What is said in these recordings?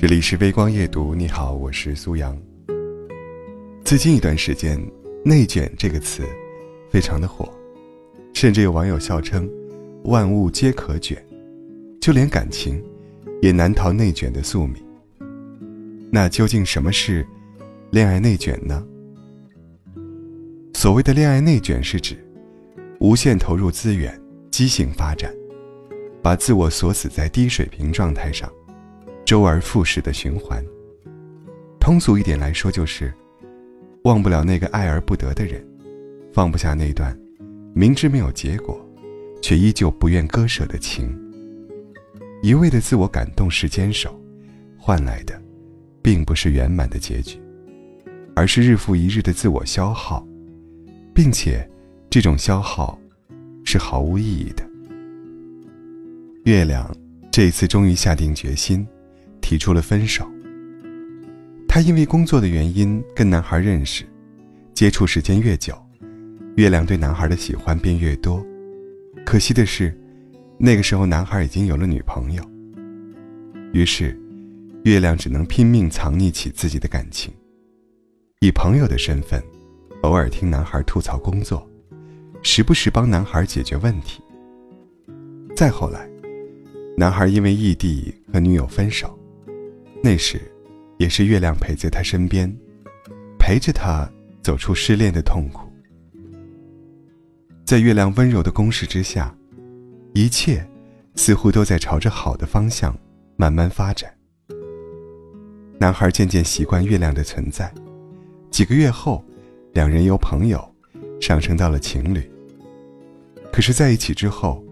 这里是微光夜读，你好，我是苏阳。最近一段时间，“内卷”这个词非常的火，甚至有网友笑称“万物皆可卷”，就连感情也难逃内卷的宿命。那究竟什么是恋爱内卷呢？所谓的恋爱内卷，是指无限投入资源、畸形发展，把自我锁死在低水平状态上。周而复始的循环。通俗一点来说，就是忘不了那个爱而不得的人，放不下那段明知没有结果，却依旧不愿割舍的情。一味的自我感动式坚守，换来的，并不是圆满的结局，而是日复一日的自我消耗，并且这种消耗是毫无意义的。月亮这次终于下定决心。提出了分手。他因为工作的原因跟男孩认识，接触时间越久，月亮对男孩的喜欢便越多。可惜的是，那个时候男孩已经有了女朋友。于是，月亮只能拼命藏匿起自己的感情，以朋友的身份，偶尔听男孩吐槽工作，时不时帮男孩解决问题。再后来，男孩因为异地和女友分手。那时，也是月亮陪在他身边，陪着他走出失恋的痛苦。在月亮温柔的攻势之下，一切似乎都在朝着好的方向慢慢发展。男孩渐渐习惯月亮的存在，几个月后，两人由朋友上升到了情侣。可是，在一起之后，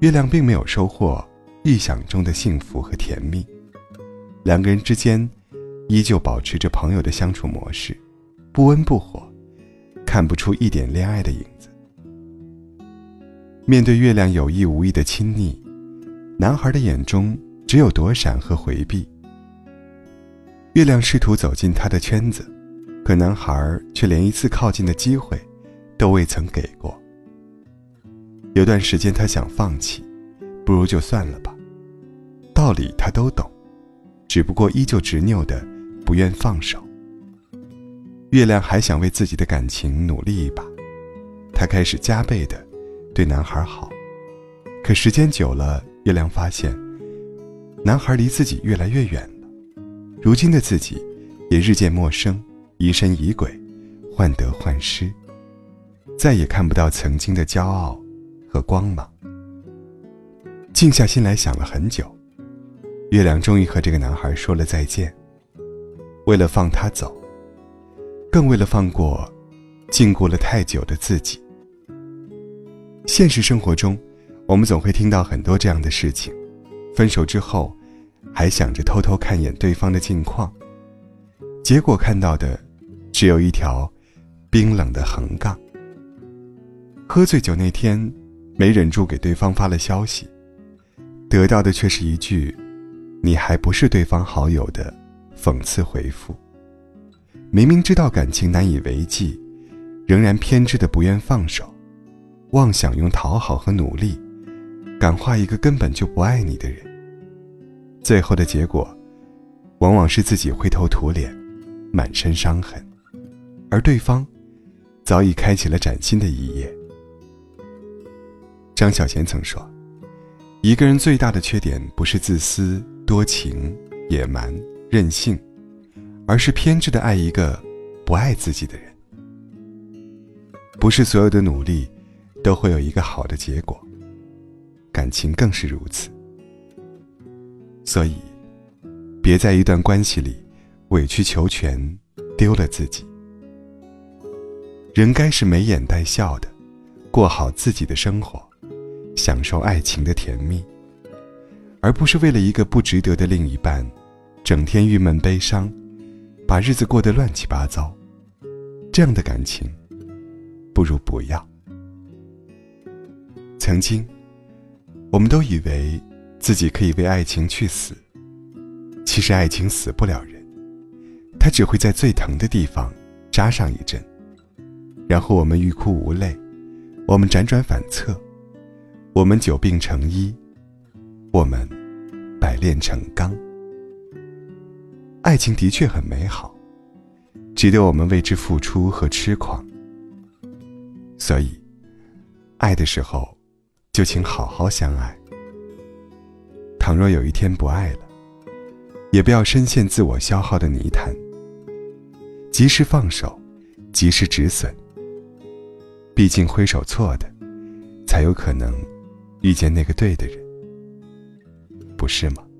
月亮并没有收获预想中的幸福和甜蜜。两个人之间，依旧保持着朋友的相处模式，不温不火，看不出一点恋爱的影子。面对月亮有意无意的亲昵，男孩的眼中只有躲闪和回避。月亮试图走进他的圈子，可男孩却连一次靠近的机会都未曾给过。有段时间，他想放弃，不如就算了吧，道理他都懂。只不过依旧执拗的不愿放手。月亮还想为自己的感情努力一把，她开始加倍的对男孩好。可时间久了，月亮发现，男孩离自己越来越远了。如今的自己，也日渐陌生，疑神疑鬼，患得患失，再也看不到曾经的骄傲和光芒。静下心来想了很久。月亮终于和这个男孩说了再见。为了放他走，更为了放过禁锢了太久的自己。现实生活中，我们总会听到很多这样的事情：分手之后，还想着偷偷看一眼对方的近况，结果看到的只有一条冰冷的横杠。喝醉酒那天，没忍住给对方发了消息，得到的却是一句。你还不是对方好友的讽刺回复。明明知道感情难以为继，仍然偏执的不愿放手，妄想用讨好和努力感化一个根本就不爱你的人。最后的结果，往往是自己灰头土脸，满身伤痕，而对方早已开启了崭新的一页。张小娴曾说：“一个人最大的缺点不是自私。”多情、野蛮、任性，而是偏执的爱一个不爱自己的人。不是所有的努力都会有一个好的结果，感情更是如此。所以，别在一段关系里委曲求全，丢了自己。人该是眉眼带笑的，过好自己的生活，享受爱情的甜蜜。而不是为了一个不值得的另一半，整天郁闷悲伤，把日子过得乱七八糟，这样的感情，不如不要。曾经，我们都以为自己可以为爱情去死，其实爱情死不了人，它只会在最疼的地方扎上一针，然后我们欲哭无泪，我们辗转反侧，我们久病成医。我们百炼成钢。爱情的确很美好，值得我们为之付出和痴狂。所以，爱的时候，就请好好相爱。倘若有一天不爱了，也不要深陷自我消耗的泥潭。及时放手，及时止损。毕竟挥手错的，才有可能遇见那个对的人，不是吗？